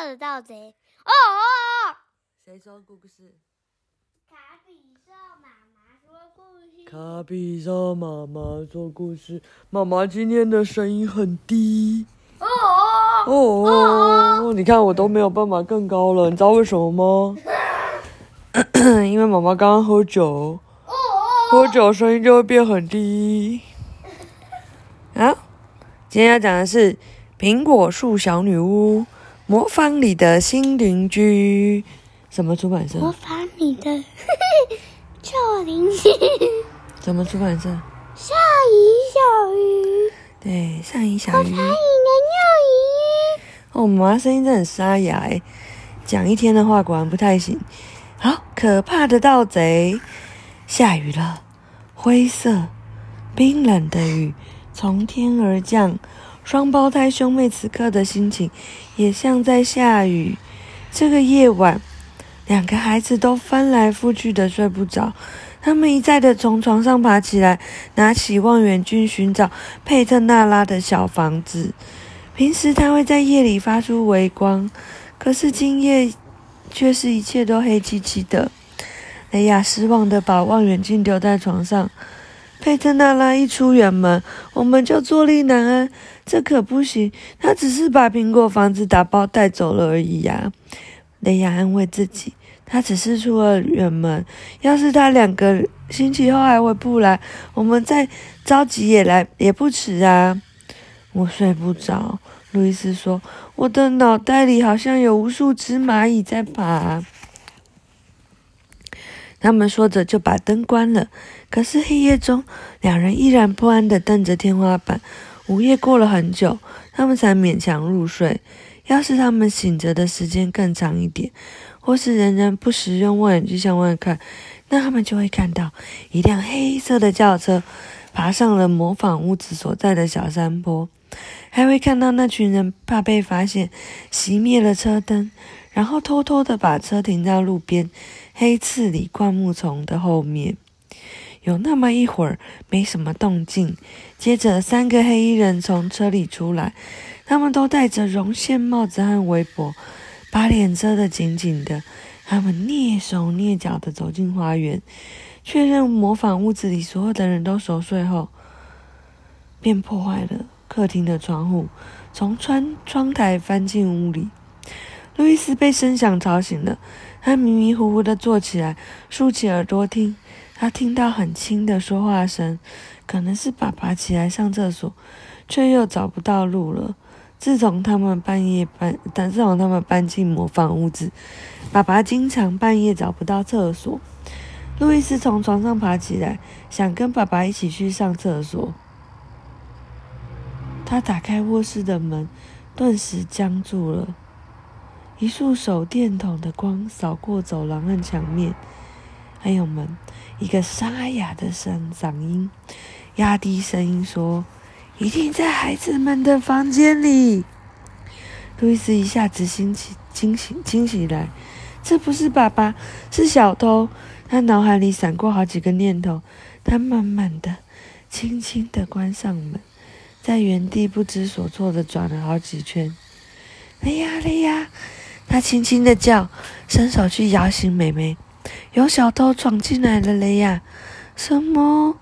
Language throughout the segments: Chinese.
怕的盗贼。哦哦！谁说故事？卡比兽妈妈说故事。卡比兽妈妈说故事。妈妈今天的声音很低。哦哦哦哦！你看我都没有办法更高了，你知道为什么吗？因为妈妈刚刚喝酒，喝酒声音就会变很低。啊，今天要讲的是《苹果树小女巫》，魔方里的新邻居。什么出版社？魔法里的旧邻居。什么出版社？上鱼小鱼。对，上鱼小鱼。我才你的幼鱼。哦，妈妈声音真的很沙哑哎，讲一天的话果然不太行。好，可怕的盗贼！下雨了，灰色、冰冷的雨从天而降。双胞胎兄妹此刻的心情也像在下雨。这个夜晚，两个孩子都翻来覆去的睡不着。他们一再的从床上爬起来，拿起望远镜寻找佩特纳拉的小房子。平时他会在夜里发出微光，可是今夜却是一切都黑漆漆的。雷亚失望的把望远镜丢在床上。佩特纳拉一出远门，我们就坐立难安。这可不行，他只是把苹果房子打包带走了而已呀。雷亚安慰自己，他只是出了远门。要是他两个星期后还回不来，我们再着急也来也不迟啊。我睡不着，路易斯说：“我的脑袋里好像有无数只蚂蚁在爬。”他们说着就把灯关了。可是黑夜中，两人依然不安地瞪着天花板。午夜过了很久，他们才勉强入睡。要是他们醒着的时间更长一点，或是仍然不时用望远镜向外看，那他们就会看到一辆黑色的轿车爬上了模仿屋子所在的小山坡，还会看到那群人怕被发现，熄灭了车灯，然后偷偷地把车停在路边黑刺里灌木丛的后面。有那么一会儿没什么动静，接着三个黑衣人从车里出来，他们都戴着绒线帽子和围脖，把脸遮得紧紧的。他们蹑手蹑脚地走进花园，确认模仿屋子里所有的人都熟睡后，便破坏了客厅的窗户，从窗窗台翻进屋里。路易斯被声响吵醒了，他迷迷糊糊地坐起来，竖起耳朵听。他听到很轻的说话声，可能是爸爸起来上厕所，却又找不到路了。自从他们半夜搬，但自从他们搬进模仿屋子，爸爸经常半夜找不到厕所。路易斯从床上爬起来，想跟爸爸一起去上厕所。他打开卧室的门，顿时僵住了。一束手电筒的光扫过走廊和墙面，还有门。一个沙哑的声嗓音，压低声音说：“一定在孩子们的房间里。”路易斯一下子惊起、惊醒、惊醒来，这不是爸爸，是小偷。他脑海里闪过好几个念头，他慢慢的、轻轻的关上门，在原地不知所措的转了好几圈。哎呀，哎呀！他轻轻的叫，伸手去摇醒美美。有小偷闯进来了，雷亚！什么？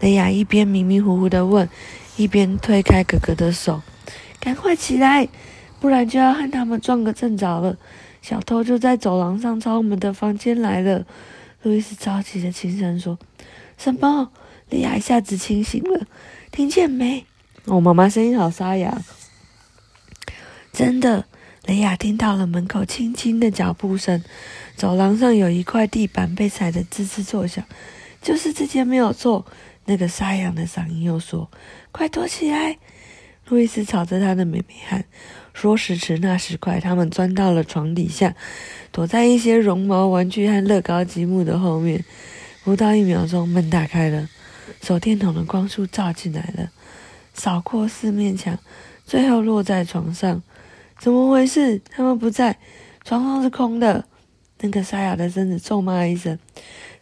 雷亚一边迷迷糊糊的问，一边推开哥哥的手。赶快起来，不然就要和他们撞个正着了。小偷就在走廊上朝我们的房间来了。路易斯着急的轻声说：“什么？”雷亚一下子清醒了，听见没？我妈妈声音好沙哑。真的。雷亚听到了门口轻轻的脚步声，走廊上有一块地板被踩得吱吱作响，就是这间没有错。那个沙哑的嗓音又说：“快躲起来！”路易斯朝着他的妹妹喊：“说时迟，那时快，他们钻到了床底下，躲在一些绒毛玩具和乐高积木的后面。不到一秒钟，门打开了，手电筒的光束照进来了，扫过四面墙，最后落在床上。怎么回事？他们不在，床上是空的。那个沙哑的身子咒骂一声：“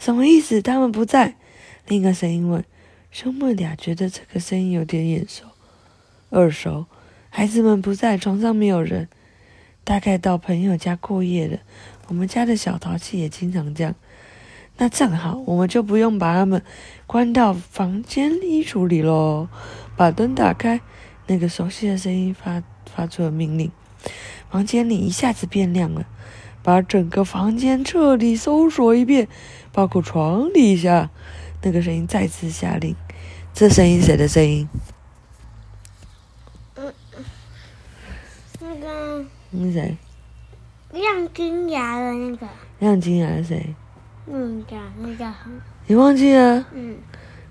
什么意思？他们不在？”另一个声音问：“兄妹俩觉得这个声音有点眼熟、耳熟。”孩子们不在，床上没有人。大概到朋友家过夜了。我们家的小淘气也经常这样。那正好，我们就不用把他们关到房间衣橱里喽。把灯打开，那个熟悉的声音发发出了命令。房间里一下子变亮了。把整个房间彻底搜索一遍，包括床底下。那个声音再次下令。这声音谁的声音？嗯，那个那谁？亮金牙的那个，亮金牙是谁？嗯，叫那叫你忘记了？嗯，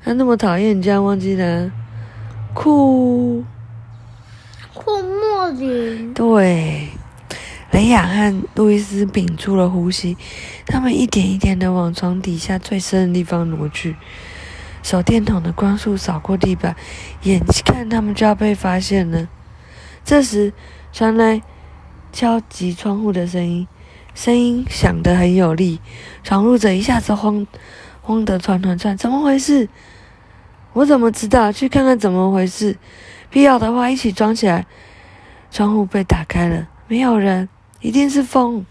他那么讨厌，你竟然忘记了？酷，库莫林。对，雷亚和路易斯屏住了呼吸，他们一点一点的往床底下最深的地方挪去。手电筒的光束扫过地板，眼看他们就要被发现了。这时传来敲击窗户的声音，声音响得很有力。闯入者一下子慌慌得团团转，怎么回事？我怎么知道？去看看怎么回事。必要的话，一起装起来。窗户被打开了，没有人，一定是风。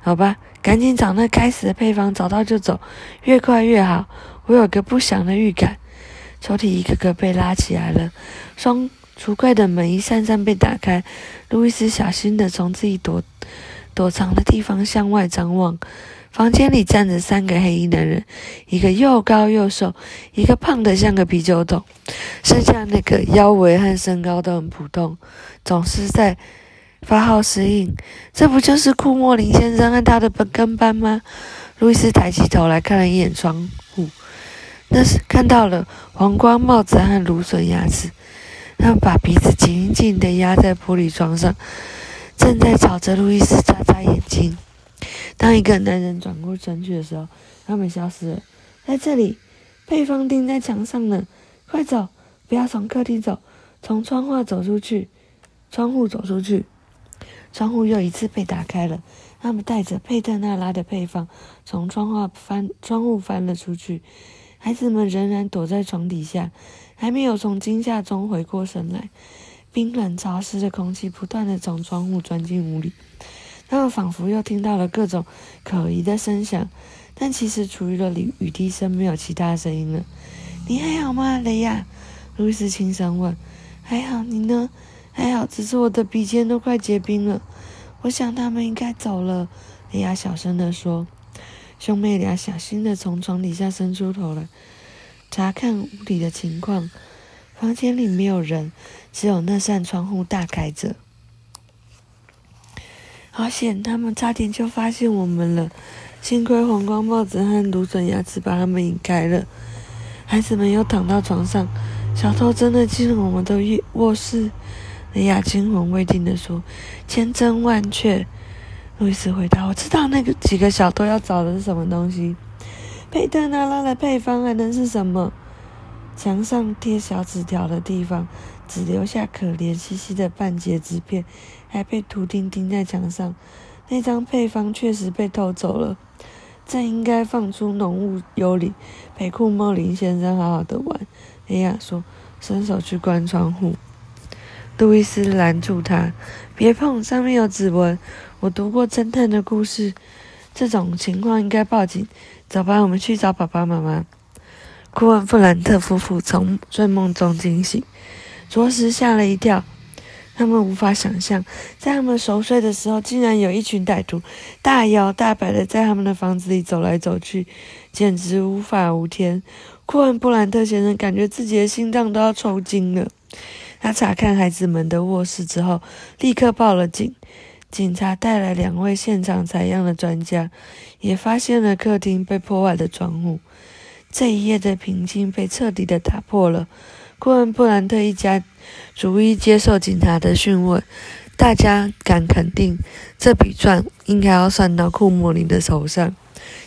好吧，赶紧找那该死的配方，找到就走，越快越好。我有个不祥的预感，抽屉一个个被拉起来了，双橱柜的门一扇扇被打开。路易斯小心地从自己躲躲藏的地方向外张望，房间里站着三个黑衣男人，一个又高又瘦，一个胖得像个啤酒桶，剩下那个腰围和身高都很普通，总是在发号施令。这不就是库莫林先生和他的跟班吗？路易斯抬起头来看了一眼窗户。那是看到了黄光帽子和芦笋牙齿，他们把鼻子紧紧地压在玻璃窗上，正在朝着路易斯眨眨眼睛。当一个男人转过身去的时候，他们消失了。在这里，配方钉在墙上呢。快走，不要从客厅走，从窗户走出去。窗户走出去，窗户又一次被打开了。他们带着佩特纳拉的配方，从窗户翻窗户翻了出去。孩子们仍然躲在床底下，还没有从惊吓中回过神来。冰冷潮湿的空气不断地从窗户钻进屋里，他们仿佛又听到了各种可疑的声响，但其实除了雨滴声，没有其他声音了。你还好吗，雷亚？路易斯轻声问。还好，你呢？还好，只是我的鼻尖都快结冰了。我想他们应该走了，雷亚小声地说。兄妹俩小心地从床底下伸出头来，查看屋里的情况。房间里没有人，只有那扇窗户大开着。好险，他们差点就发现我们了。幸亏黄光帽子和芦笋牙齿把他们引开了。孩子们又躺到床上。小偷真的进了我们的卧室？雷亚惊魂未定地说：“千真万确。”路易斯回答：“我知道那个几个小偷要找的是什么东西。佩特纳拉的配方还能是什么？墙上贴小纸条的地方，只留下可怜兮兮的半截纸片，还被图钉钉在墙上。那张配方确实被偷走了，正应该放出浓雾幽灵，陪库莫林先生好好的玩。”雷亚说，伸手去关窗户。路易斯拦住他：“别碰，上面有指纹。”我读过侦探的故事，这种情况应该报警。走吧，我们去找爸爸妈妈。库恩·布兰特夫妇从睡梦中惊醒，着实吓了一跳。他们无法想象，在他们熟睡的时候，竟然有一群歹徒大摇大摆的在他们的房子里走来走去，简直无法无天。库恩·布兰特先生感觉自己的心脏都要抽筋了。他查看孩子们的卧室之后，立刻报了警。警察带来两位现场采样的专家，也发现了客厅被破坏的窗户。这一夜的平静被彻底的打破了。库恩·布兰特一家逐一接受警察的讯问，大家敢肯定，这笔账应该要算到库莫林的手上。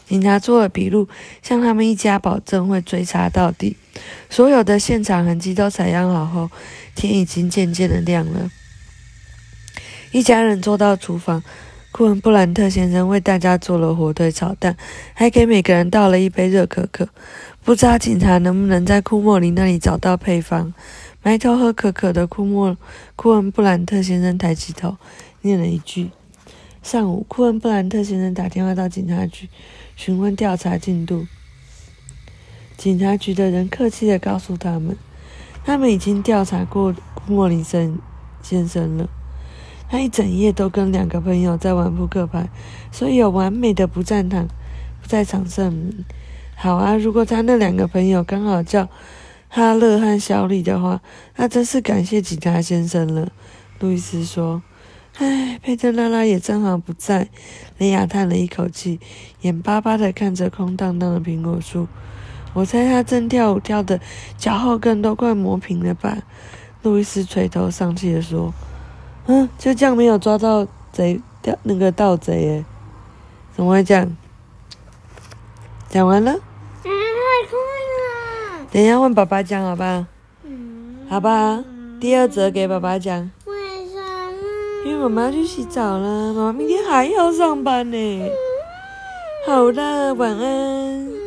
警察做了笔录，向他们一家保证会追查到底。所有的现场痕迹都采样好后，天已经渐渐的亮了。一家人坐到厨房，库恩·布兰特先生为大家做了火腿炒蛋，还给每个人倒了一杯热可可。不知道警察能不能在库莫林那里找到配方。埋头喝可可的库莫库恩布兰特先生抬起头，念了一句。上午，库恩布兰特先生打电话到警察局，询问调查进度。警察局的人客气的告诉他们，他们已经调查过库莫林森先生了。他一整夜都跟两个朋友在玩扑克牌，所以有完美的不在场不在场证明。好啊，如果他那两个朋友刚好叫哈勒和小李的话，那真是感谢警察先生了。路易斯说。唉，佩特拉拉也正好不在。雷亚叹了一口气，眼巴巴的看着空荡荡的苹果树。我猜他正跳舞，跳的脚后跟都快磨平了吧？路易斯垂头丧气的说：“嗯，就这样没有抓到贼，掉那个盗贼耶？怎么会这样？”讲完了。太快了。等一下问爸爸讲好吧？嗯。好吧，第二则给爸爸讲。为什么因为妈妈要去洗澡了，妈妈明天还要上班呢。好了，晚安。